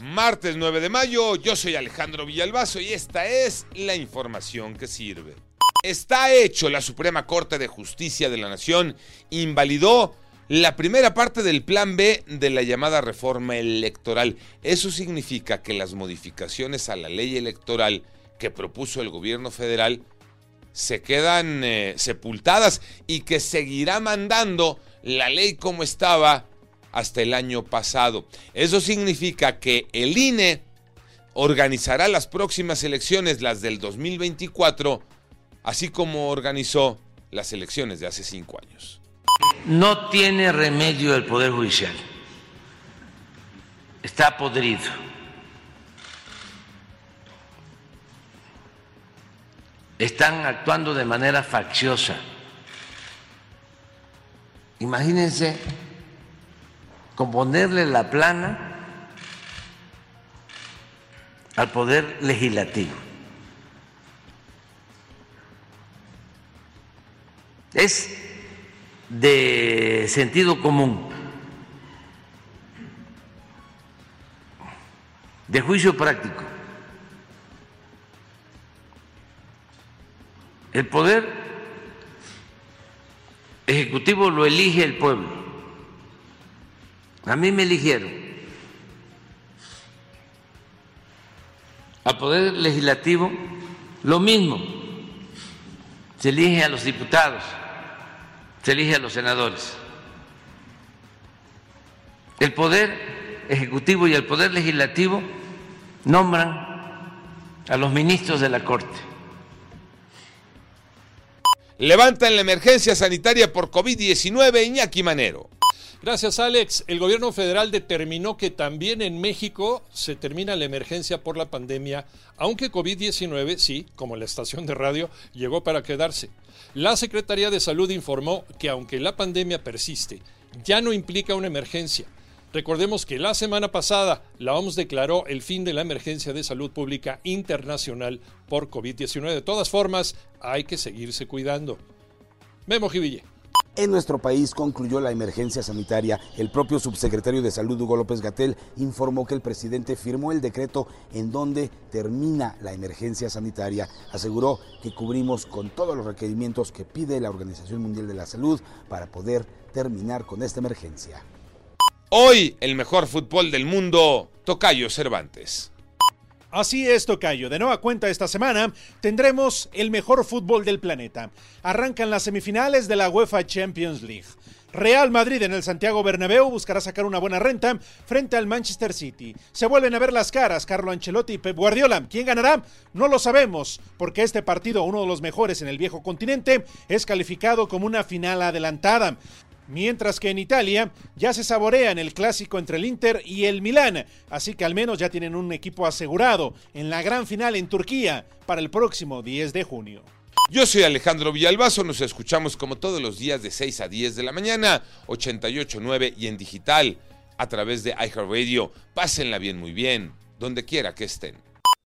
Martes 9 de mayo, yo soy Alejandro Villalbazo y esta es la información que sirve. Está hecho, la Suprema Corte de Justicia de la Nación invalidó la primera parte del plan B de la llamada reforma electoral. Eso significa que las modificaciones a la ley electoral que propuso el gobierno federal se quedan eh, sepultadas y que seguirá mandando la ley como estaba hasta el año pasado. Eso significa que el INE organizará las próximas elecciones, las del 2024, así como organizó las elecciones de hace cinco años. No tiene remedio el Poder Judicial. Está podrido. Están actuando de manera facciosa. Imagínense componerle la plana al Poder Legislativo. Es de sentido común, de juicio práctico. El poder ejecutivo lo elige el pueblo. A mí me eligieron. Al poder legislativo, lo mismo. Se elige a los diputados se elige a los senadores. El Poder Ejecutivo y el Poder Legislativo nombran a los ministros de la Corte. Levantan la emergencia sanitaria por COVID-19 Iñaki Manero. Gracias, Alex. El gobierno federal determinó que también en México se termina la emergencia por la pandemia, aunque COVID-19, sí, como la estación de radio, llegó para quedarse. La Secretaría de Salud informó que aunque la pandemia persiste, ya no implica una emergencia. Recordemos que la semana pasada la OMS declaró el fin de la emergencia de salud pública internacional por COVID-19. De todas formas, hay que seguirse cuidando. Memo Jiville. En nuestro país concluyó la emergencia sanitaria. El propio subsecretario de Salud, Hugo López Gatel, informó que el presidente firmó el decreto en donde termina la emergencia sanitaria. Aseguró que cubrimos con todos los requerimientos que pide la Organización Mundial de la Salud para poder terminar con esta emergencia. Hoy, el mejor fútbol del mundo, Tocayo Cervantes. Así es, Tocayo. De nueva cuenta esta semana tendremos el mejor fútbol del planeta. Arrancan las semifinales de la UEFA Champions League. Real Madrid en el Santiago Bernabéu buscará sacar una buena renta frente al Manchester City. Se vuelven a ver las caras Carlo Ancelotti y Pep Guardiola. ¿Quién ganará? No lo sabemos, porque este partido, uno de los mejores en el viejo continente, es calificado como una final adelantada. Mientras que en Italia ya se saborea en el clásico entre el Inter y el Milán, así que al menos ya tienen un equipo asegurado en la gran final en Turquía para el próximo 10 de junio. Yo soy Alejandro Villalbazo, nos escuchamos como todos los días de 6 a 10 de la mañana, 88.9 y en digital a través de iHeartRadio. Pásenla bien, muy bien, donde quiera que estén.